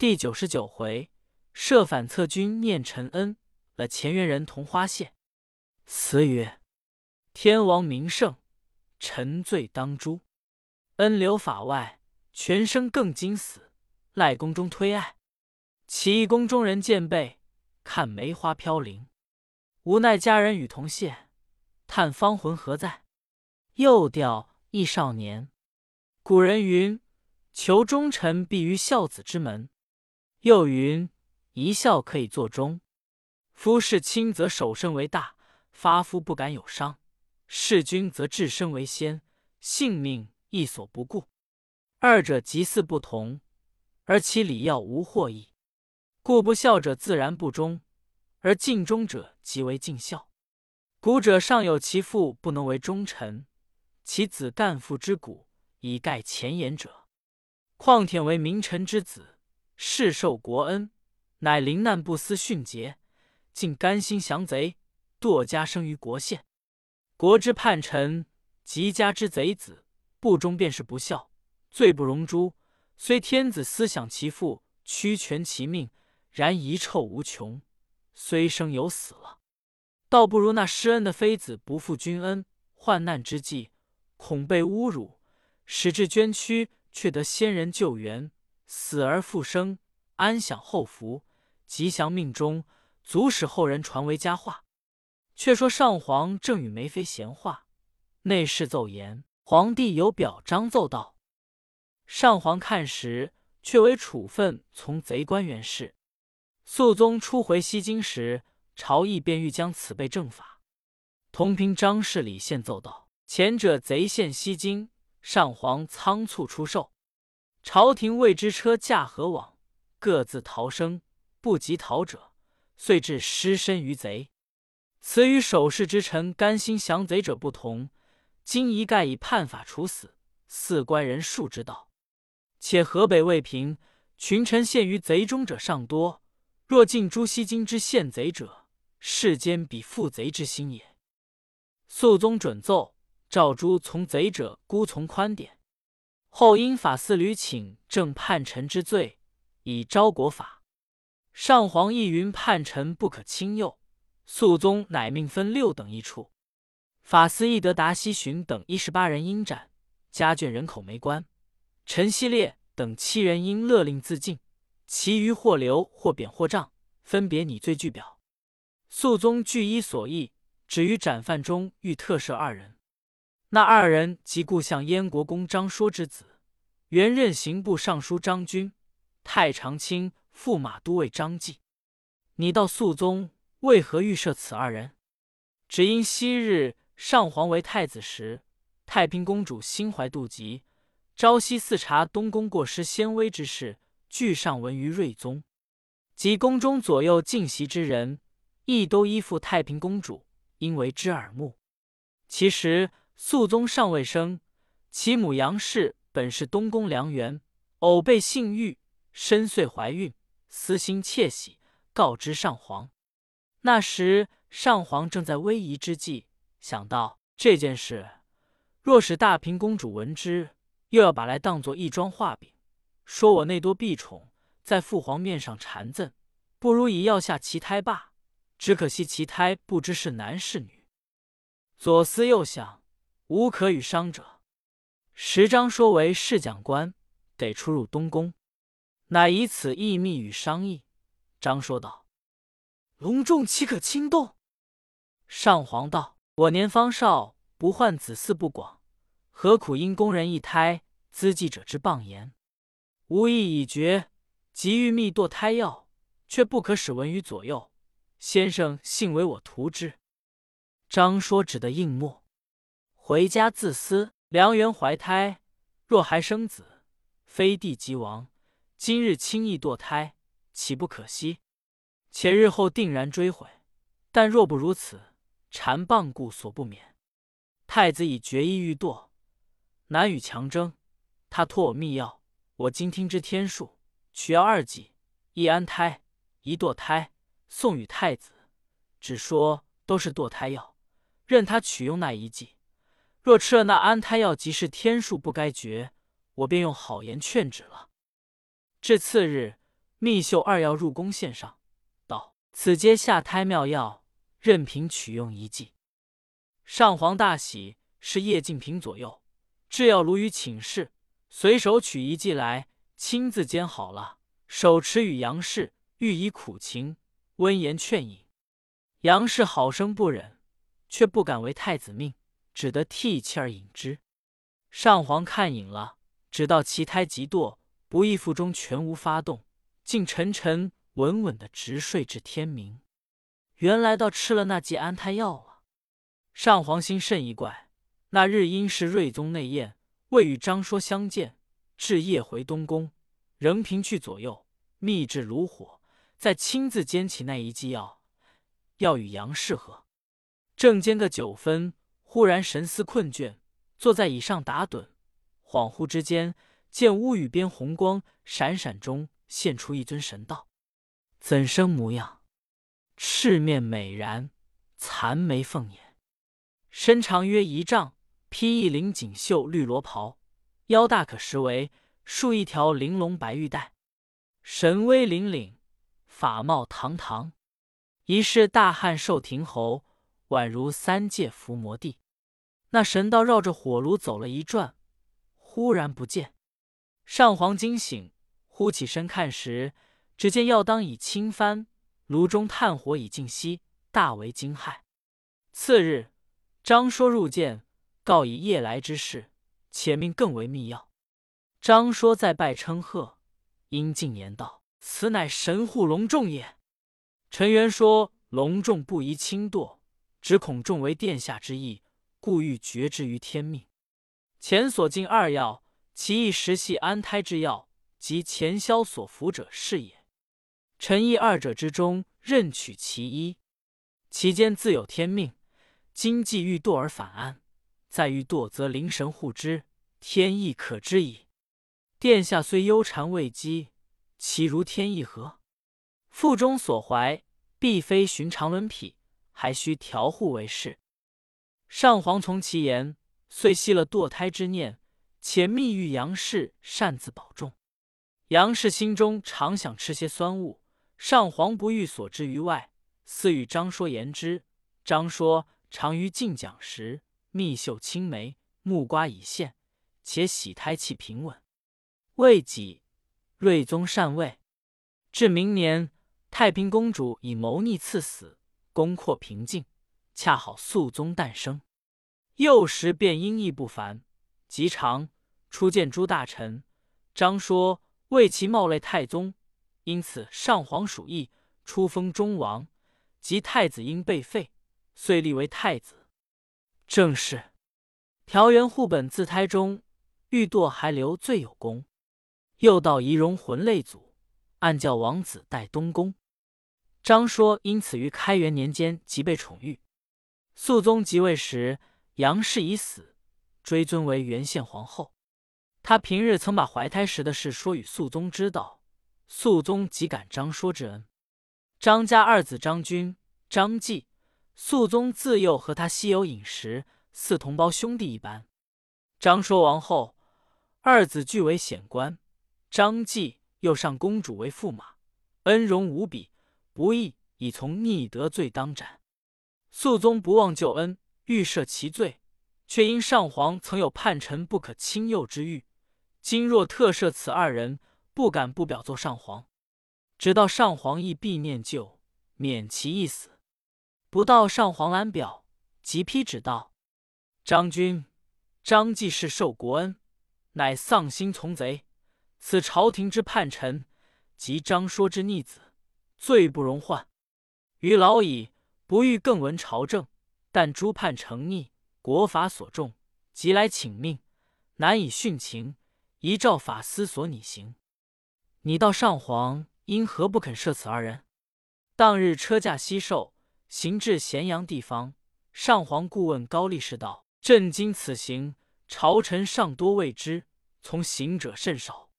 第九十九回，设反侧君念陈恩，了前元人同花谢。词曰：天王名圣，臣罪当诛。恩留法外，全生更惊死。赖宫中推爱，起义宫中人见背，看梅花飘零。无奈佳人与同谢，叹芳魂何在？又调忆少年。古人云：求忠臣必于孝子之门。又云：一孝可以作忠。夫事亲则守身为大，发夫不敢有伤；事君则置身为先，性命亦所不顾。二者极似不同，而其理要无或异。故不孝者自然不忠，而尽忠者即为尽孝。古者尚有其父不能为忠臣，其子干父之骨以盖前言者，况舔为名臣之子。世受国恩，乃临难不思殉节，竟甘心降贼，堕家生于国县。国之叛臣，及家之贼子，不忠便是不孝，罪不容诛。虽天子思想其父，屈全其命，然遗臭无穷。虽生有死了，倒不如那施恩的妃子不负君恩，患难之际恐被侮辱，使至捐躯，却得先人救援。死而复生，安享后福，吉祥命中，足使后人传为佳话。却说上皇正与梅妃闲话，内侍奏言，皇帝有表彰奏道。上皇看时，却为处分从贼官员事。肃宗初回西京时，朝议便欲将此备正法。同平张氏礼献奏道：前者贼陷西京，上皇仓促出售。朝廷未知车驾何往，各自逃生，不及逃者，遂致失身于贼。此与守势之臣甘心降贼者不同。今一概以判法处死，四官人数之道。且河北未平，群臣陷于贼中者尚多。若尽诛西京之陷贼者，世间比负贼之心也。肃宗准奏，诏诸从贼者孤从宽典。后因法司屡请正叛臣之罪，以昭国法。上皇亦云叛臣不可轻宥。肃宗乃命分六等一处，法司亦得达西巡等一十八人应斩，家眷人口没关。陈希烈等七人应勒令自尽，其余或留或贬或杖，分别拟罪具表。肃宗据依所议，只于斩犯中欲特赦二人。那二人即故相燕国公张说之子，原任刑部尚书张军、太常卿、驸马都尉张继。你道肃宗为何预设此二人？只因昔日上皇为太子时，太平公主心怀妒忌，朝夕伺查东宫过失先威之事，俱上闻于睿宗。及宫中左右进席之人，亦都依附太平公主，因为之耳目。其实。肃宗尚未生，其母杨氏本是东宫良缘，偶被性欲，深遂怀孕，私心窃喜，告知上皇。那时上皇正在危疑之际，想到这件事，若使大平公主闻之，又要把来当作一桩画饼，说我内多婢宠，在父皇面上缠赠，不如以药下其胎罢。只可惜其胎不知是男是女。左思右想。无可与商者，时章说为侍讲官，得出入东宫，乃以此议密与商议。张说道：“隆重岂可轻动？”上皇道：“我年方少，不患子嗣不广，何苦因宫人一胎，资记者之谤言？吾意已决，即欲密堕胎药，却不可使闻于左右。先生幸为我图之。”张说只得应默。回家自私，良缘怀胎，若还生子，非帝即亡。今日轻易堕胎，岂不可惜？且日后定然追悔。但若不如此，缠棒故所不免。太子已决意欲堕，难与强争。他托我密钥，我今听之天数，取药二剂：一安胎，一堕胎，送与太子。只说都是堕胎药，任他取用那一剂。若吃了那安胎药，即是天数不该绝，我便用好言劝止了。至次日，密秀二药入宫献上，道：“此皆下胎妙药，任凭取用一剂。”上皇大喜，是叶敬平左右制药炉于寝室，随手取一剂来，亲自煎好了，手持与杨氏欲以苦情，温言劝饮。杨氏好生不忍，却不敢违太子命，只得替妻儿饮之。上皇看饮了，只道其胎极堕，不意腹中全无发动，竟沉沉稳稳的直睡至天明。原来到吃了那剂安胎药了。上皇心甚意怪。那日因是睿宗内宴，未与张说相见，至夜回东宫，仍凭去左右，秘制炉火，再亲自煎起那一剂药，要与杨氏喝。正煎个九分，忽然神思困倦。坐在椅上打盹，恍惚之间，见屋宇边红光闪闪中现出一尊神道，怎生模样？赤面美髯，残眉凤眼，身长约一丈，披一领锦绣绿罗袍，腰大可十围，束一条玲珑白玉带，神威凛凛，法貌堂堂，疑是大汉寿亭侯，宛如三界伏魔帝。那神道绕着火炉走了一转，忽然不见。上皇惊醒，忽起身看时，只见药当已倾翻，炉中炭火已尽熄，大为惊骇。次日，张说入见，告以夜来之事，且命更为密要。张说再拜称贺，因进言道：“此乃神护隆重也。”陈元说：“隆重不宜轻堕，只恐重为殿下之意。”故欲绝之于天命。前所进二药，其一实系安胎之药，即前宵所服者是也。臣意二者之中，任取其一。其间自有天命。今既欲堕而反安，再欲堕，则灵神护之，天意可知矣。殿下虽忧谗未积，其如天意何？腹中所怀，必非寻常伦匹，还需调护为是。上皇从其言，遂息了堕胎之念，且密谕杨氏擅自保重。杨氏心中常想吃些酸物，上皇不欲所知于外，私与张说言之。张说常于进讲时，密绣青梅，木瓜已现，且喜胎气平稳。未几，睿宗禅位，至明年，太平公主以谋逆赐死，功阔平静。恰好肃宗诞生，幼时便英毅不凡，极常初见诸大臣。张说为其冒类太宗，因此上皇属意，初封中王。及太子婴被废，遂立为太子。正是条元护本自胎中，欲堕还留最有功。又道仪容魂类祖，暗教王子代东宫。张说因此于开元年间即被宠遇。肃宗即位时，杨氏已死，追尊为元献皇后。他平日曾把怀胎时的事说与肃宗知道，肃宗即感张说之恩。张家二子张君、张继，肃宗自幼和他稀有饮食，似同胞兄弟一般。张说亡后，二子俱为显官，张继又上公主为驸马，恩荣无比，不义已从逆得罪当斩。肃宗不忘旧恩，欲赦其罪，却因上皇曾有叛臣不可轻宥之谕。今若特赦此二人，不敢不表奏上皇。直到上皇亦必念旧，免其一死。不到上皇览表，即批旨道：张君、张继是受国恩，乃丧心从贼。此朝廷之叛臣，及张说之逆子，罪不容换。余老矣。不欲更闻朝政，但诸叛成逆，国法所重，即来请命，难以殉情，宜照法司所拟行。你道上皇因何不肯赦此二人？当日车驾西狩，行至咸阳地方，上皇顾问高力士道：“朕今此行，朝臣尚多未知，从行者甚少。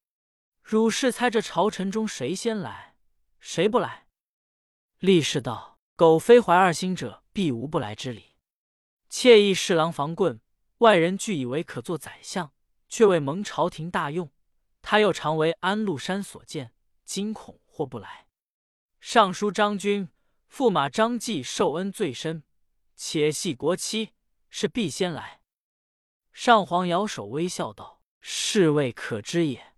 汝是猜这朝臣中谁先来，谁不来？”力士道。苟非怀二心者，必无不来之理。妾意侍郎房棍，外人俱以为可做宰相，却未蒙朝廷大用。他又常为安禄山所见，惊恐或不来。尚书张军、驸马张继受恩最深，且系国戚，是必先来。上皇摇手微笑道：“是未可知也。”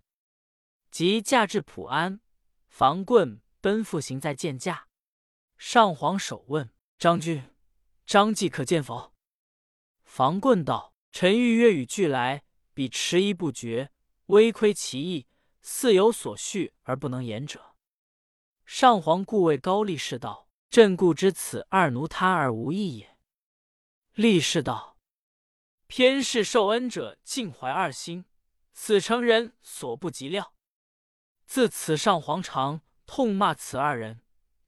即驾至普安，房棍奔赴行在见驾。上皇首问张君：“张继可见否？”房棍道：“臣欲约与俱来，彼迟疑不决，微亏其意，似有所恤而不能言者。”上皇故谓高力士道：“朕故知此二奴他而无义也。”力士道：“偏是受恩者尽怀二心，此诚人所不及料。自此上皇常痛骂此二人，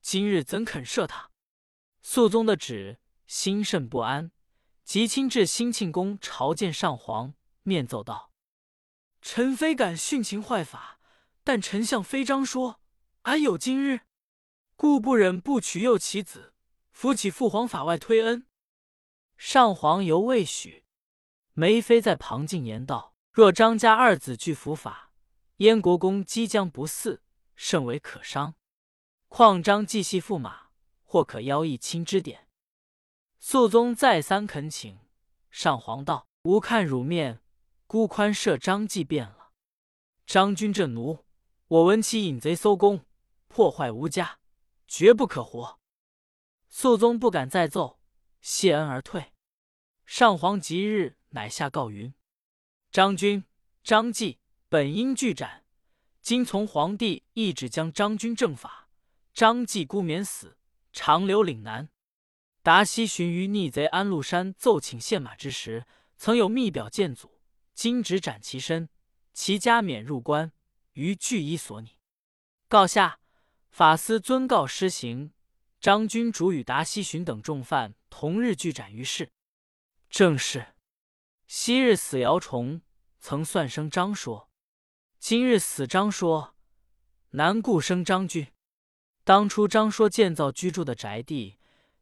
今日怎肯赦他？”肃宗的旨，心甚不安。即亲至兴庆宫朝见上皇，面奏道：“臣非敢徇情坏法，但丞相非章说，安有今日？故不忍不取幼其子，扶起父皇法外推恩。”上皇犹未许。梅妃在旁进言道：“若张家二子拒伏法，燕国公即将不嗣，甚为可伤。况张继系驸马，或可邀一亲之典。”肃宗再三恳请，上皇道：“吾看汝面，孤宽赦张继便了。张君这奴，我闻其引贼搜宫，破坏吴家，绝不可活。”肃宗不敢再奏，谢恩而退。上皇即日乃下告云：“张君、张继本应俱斩，今从皇帝懿旨将张君正法，张继孤免死，长留岭南。”达西寻于逆贼安禄山奏请献马之时，曾有密表见阻，今旨斩其身，其家免入关，于具衣所拟。告下，法司遵告施行。张君主与达西寻等重犯同日俱斩于市。正是，昔日死姚崇，曾算生张说；今日死张说，难顾生张君。当初张说建造居住的宅地。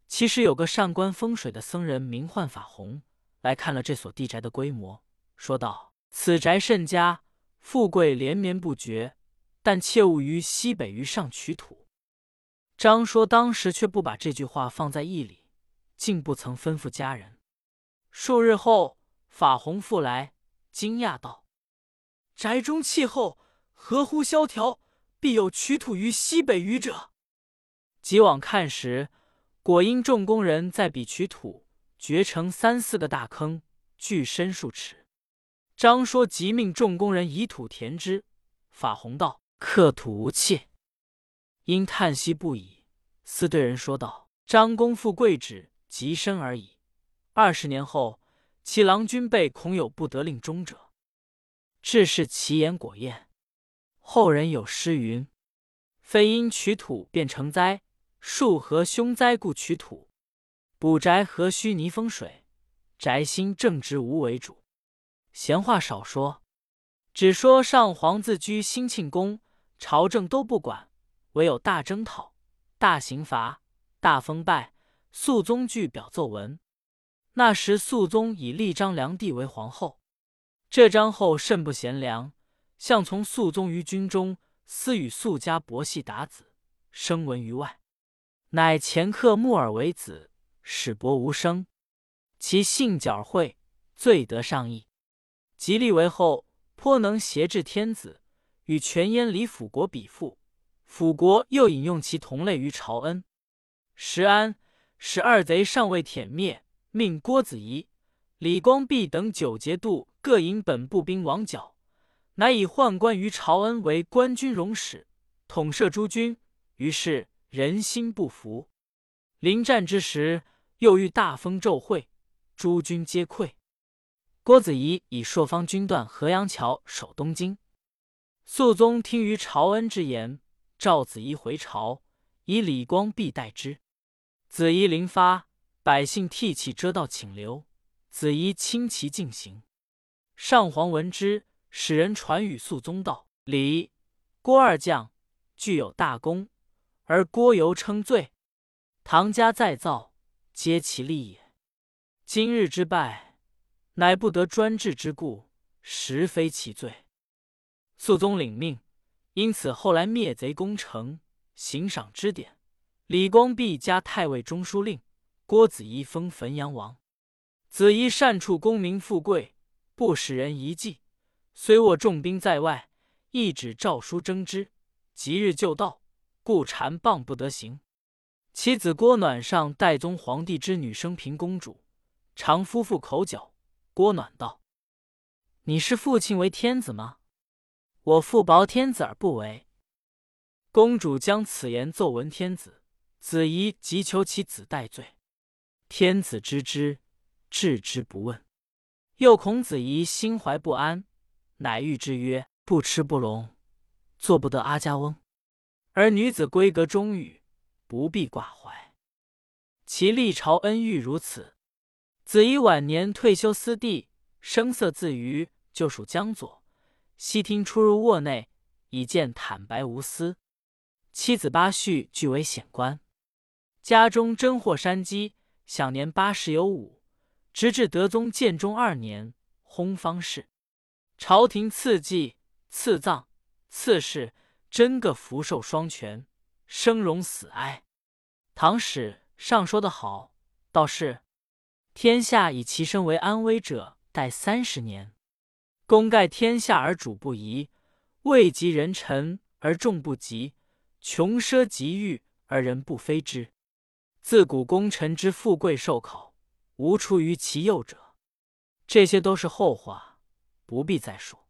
其实有个善观风水的僧人，名唤法洪，来看了这所地宅的规模，说道：“此宅甚佳，富贵连绵不绝，但切勿于西北隅上取土。”张说当时却不把这句话放在意里，竟不曾吩咐家人。数日后，法洪复来，惊讶道：“宅中气候合乎萧条，必有取土于西北隅者。”即往看时。果因众工人在彼取土，掘成三四个大坑，距深数尺。张说即命众工人以土填之。法洪道：“克土无器。”因叹息不已，似对人说道：“张公富贵旨极深而已。二十年后，其郎君辈恐有不得令终者。”至是其言果验。后人有诗云：“非因取土便成灾。”树何凶灾故取土，补宅何须泥风水？宅心正直无为主。闲话少说，只说上皇自居兴庆宫，朝政都不管，唯有大征讨、大刑罚、大封拜。肃宗具表奏文。那时肃宗已立张良娣为皇后，这张后甚不贤良，向从肃宗于军中，私与肃家伯系打子，声闻于外。乃前克木耳为子，使伯无生。其性狡慧，最得上意。即立为后，颇能挟制天子，与全燕李辅国比附。辅国又引用其同类于朝恩。时安使二贼尚未殄灭，命郭子仪、李光弼等九节度各引本部兵王角，乃以宦官于朝恩为官军容使，统摄诸军。于是。人心不服，临战之时，又遇大风骤会，诸军皆溃。郭子仪以朔方军断河阳桥，守东京。肃宗听于朝恩之言，召子仪回朝，以李光弼代之。子仪临发，百姓涕泣遮道请留，子仪轻骑进行。上皇闻之，使人传与肃宗道：“李、郭二将具有大功。”而郭由称罪，唐家再造，皆其利也。今日之败，乃不得专制之故，实非其罪。肃宗领命，因此后来灭贼攻城，行赏之典，李光弼加太尉中书令，郭子仪封汾阳王。子仪善处功名富贵，不使人遗迹。虽握重兵在外，一纸诏书征之，即日就到，故缠棒不得行。其子郭暖上代宗皇帝之女生平公主，常夫妇口角。郭暖道：“你是父亲为天子吗？我父薄天子而不为。”公主将此言奏闻天子，子仪即求其子代罪。天子知之，置之不问。又恐子仪心怀不安，乃谕之曰：“不吃不聋，做不得阿家翁。而女子闺阁忠裕。”不必挂怀，其历朝恩遇如此。子仪晚年退休私地，声色自娱，就属江左。悉听出入卧内，以见坦白无私。妻子八婿俱为显官，家中珍获山鸡，享年八十有五。直至德宗建中二年，薨方逝。朝廷赐祭、赐葬、赐谥，真个福寿双全，生荣死哀。唐史上说的好，道是天下以其身为安危者，待三十年。功盖天下而主不疑，位极人臣而众不及，穷奢极欲而人不非之。自古功臣之富贵寿考，无出于其右者。这些都是后话，不必再说。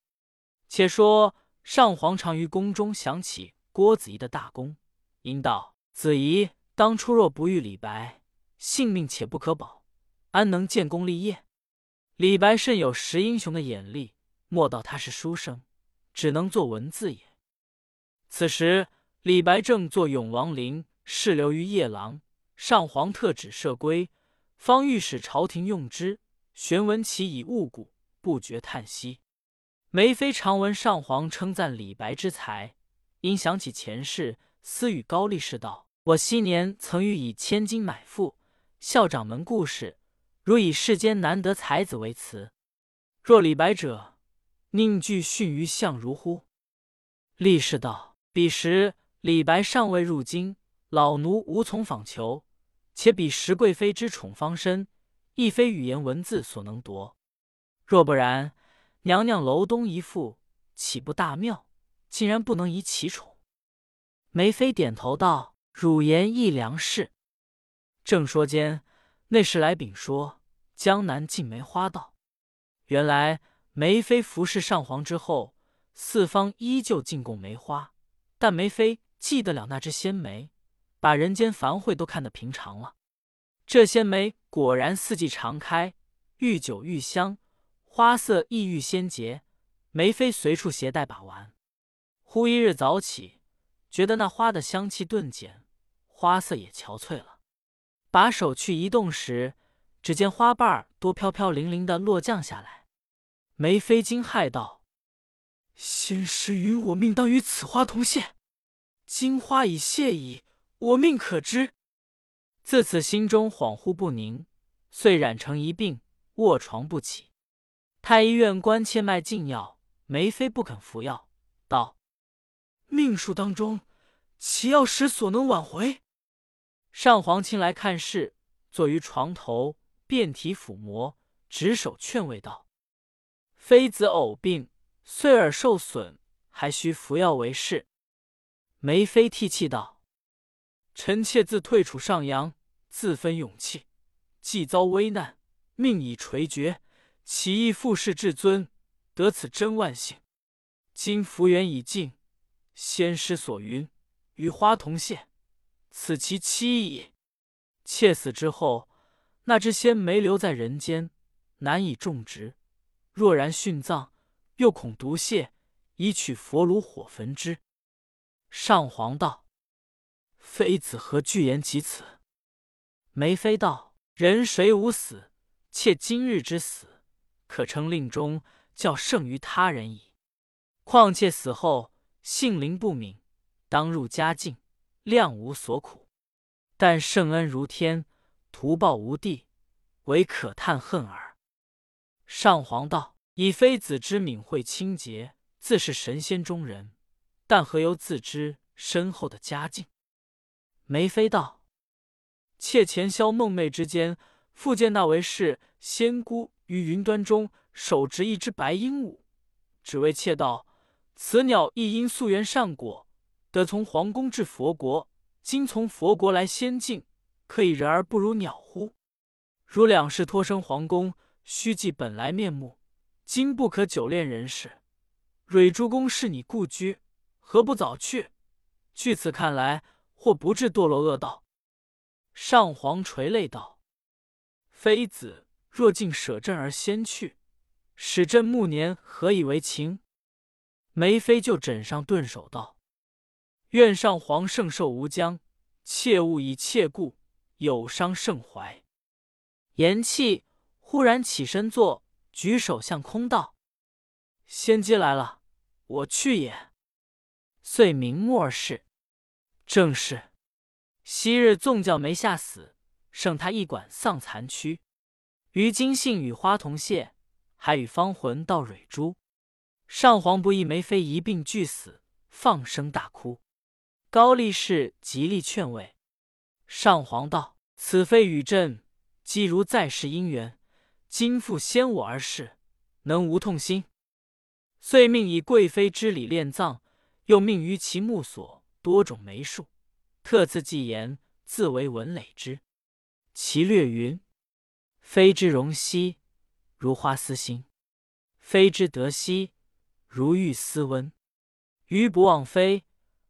且说上皇常于宫中想起郭子仪的大功，因道子仪。当初若不遇李白，性命且不可保，安能建功立业？李白甚有识英雄的眼力，莫道他是书生，只能作文字也。此时李白正坐《永王陵》，侍留于夜郎，上皇特旨赦归，方欲使朝廷用之，玄闻其已误故，不觉叹息。梅妃常闻上皇称赞李白之才，因想起前世，私语高力士道。我昔年曾欲以千金买赋，校掌门故事，如以世间难得才子为词，若李白者，宁惧逊于相如乎？力士道：彼时李白尚未入京，老奴无从访求，且彼时贵妃之宠方深，亦非语言文字所能夺。若不然，娘娘楼东一赋，岂不大妙？竟然不能移其宠。梅妃点头道。汝言亦良是。正说间，内侍来禀说，江南进梅花道。原来梅妃服侍上皇之后，四方依旧进贡梅花，但梅妃记得了那只仙梅，把人间繁会都看得平常了。这仙梅果然四季常开，愈久愈香，花色异域仙洁。梅妃随处携带把玩。忽一日早起，觉得那花的香气顿减。花色也憔悴了，把手去移动时，只见花瓣儿多飘飘零零的落降下来。梅妃惊骇道：“仙师与我命当与此花同现，今花已谢矣，我命可知。”自此心中恍惚不宁，遂染成一病，卧床不起。太医院关切卖禁药，梅妃不肯服药，道：“命数当中，其药使所能挽回？”上皇亲来看事，坐于床头，遍体抚摩，执手劝慰道：“妃子偶病，岁耳受损，还需服药为是。”梅妃涕泣道：“臣妾自退处上阳，自分勇气，既遭危难，命已垂绝，其亦负世至尊，得此真万幸。今福缘已尽，先师所云，与花同现。”此其妻矣。妾死之后，那只仙梅留在人间，难以种植。若然殉葬，又恐毒泄，以取佛炉火焚之。上皇道：“妃子何惧言及此？”梅妃道：“人谁无死？妾今日之死，可称令中较胜于他人矣。况且死后性灵不泯，当入佳境。”量无所苦，但圣恩如天，图报无地，唯可叹恨耳。上皇道：“以妃子之敏慧清洁，自是神仙中人。但何由自知身后的佳境？”梅妃道：“妾前宵梦寐之间，复见那为是仙姑于云端中手执一只白鹦鹉，只为妾道：此鸟亦因素缘善果，得从皇宫至佛国。今从佛国来仙境，可以人而不如鸟乎？如两世托生皇宫，须记本来面目，今不可久恋人世。蕊珠宫是你故居，何不早去？据此看来，或不至堕落恶道。”上皇垂泪道：“妃子若竟舍朕而先去，使朕暮年何以为情？”梅妃就枕上顿首道。愿上皇圣寿无疆，切勿以切故有伤圣怀。言讫，忽然起身坐，举手向空道：“仙姬来了，我去也。”遂明目而视。正是昔日纵教没下死，剩他一管丧残躯。于今信与花同谢，还与芳魂到蕊珠。上皇不意梅妃一并俱死，放声大哭。高力士极力劝慰，上皇道：“此非与朕既如在世姻缘，今复先我而逝，能无痛心？”遂命以贵妃之礼殓葬，又命于其墓所多种梅树，特赐祭言，自为文累之。其略云：“非之容兮，如花似馨；非之德兮，如玉似温。余不忘妃。”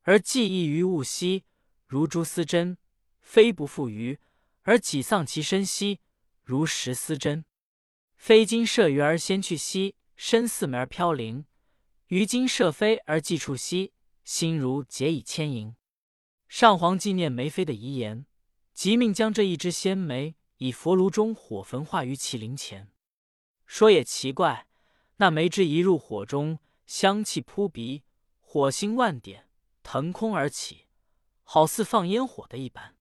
而记忆于物兮，如蛛丝针；非不负于，而己丧其身兮，如石思针。非今射鱼而先去兮，身似梅而飘零；于今射飞而既处兮，心如结以牵引。上皇纪念梅妃的遗言，即命将这一枝仙梅以佛炉中火焚化于其灵前。说也奇怪，那梅枝一入火中，香气扑鼻，火星万点。腾空而起，好似放烟火的一般。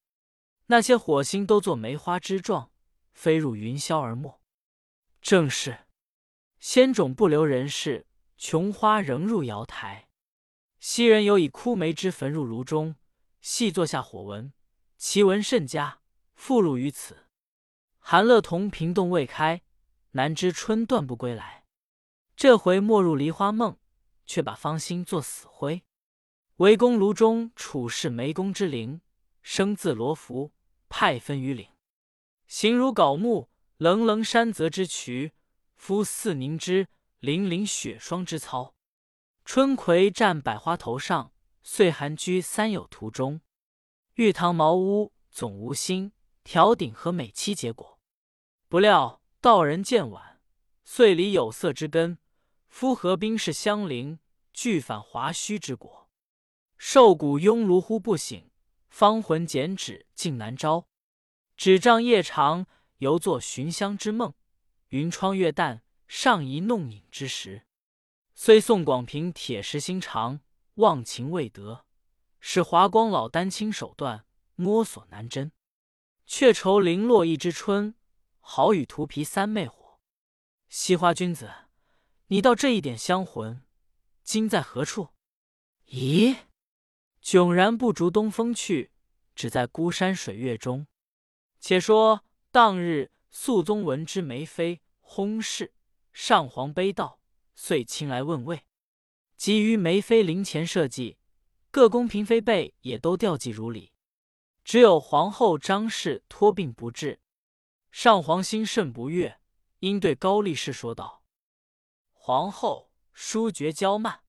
那些火星都作梅花枝状，飞入云霄而没。正是仙种不留人世，琼花仍入瑶台。昔人有以枯梅枝焚入炉中，细作下火闻，其闻甚佳，复入于此。韩乐同平洞未开，难知春断不归来。这回没入梨花梦，却把芳心作死灰。围宫炉中处事梅宫之灵，生自罗浮，派分于岭。形如槁木，棱棱山泽之渠；肤似凝脂，凛凛雪霜之操。春葵占百花头上，岁寒居三友途中。玉堂茅屋总无心，条顶和美期结果。不料道人渐晚，岁离有色之根。夫何冰释相邻，俱反华胥之果。瘦骨慵如乎不醒，芳魂减脂竟难招。纸帐夜长，犹作寻香之梦；云窗月淡，尚疑弄影之时。虽宋广平铁石心肠，忘情未得，使华光老丹青手段，摸索难真。却愁零落一枝春，好与荼皮三昧火。西花君子，你道这一点香魂，今在何处？咦？迥然不逐东风去，只在孤山水月中。且说当日肃宗闻之梅妃薨逝，上皇悲悼，遂亲来问慰。及于梅妃灵前设祭，各宫嫔妃辈也都吊祭如礼，只有皇后张氏托病不至。上皇心甚不悦，因对高力士说道：“皇后疏觉骄慢。”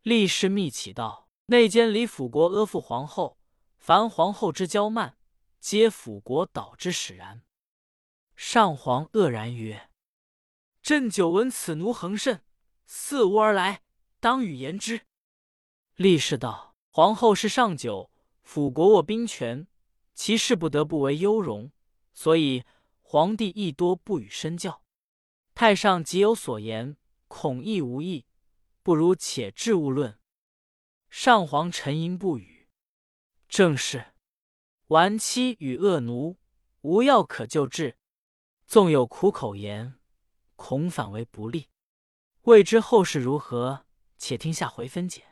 力士密启道。内监李辅国阿附皇后，凡皇后之骄慢，皆辅国导之使然。上皇愕然曰：“朕久闻此奴横甚，似吾而来，当与言之。”力士道：“皇后是上九，辅国握兵权，其事不得不为优容，所以皇帝亦多不与身教。太上即有所言，恐亦无益，不如且置勿论。”上皇沉吟不语。正是顽妻与恶奴，无药可救治。纵有苦口言，恐反为不利。未知后事如何？且听下回分解。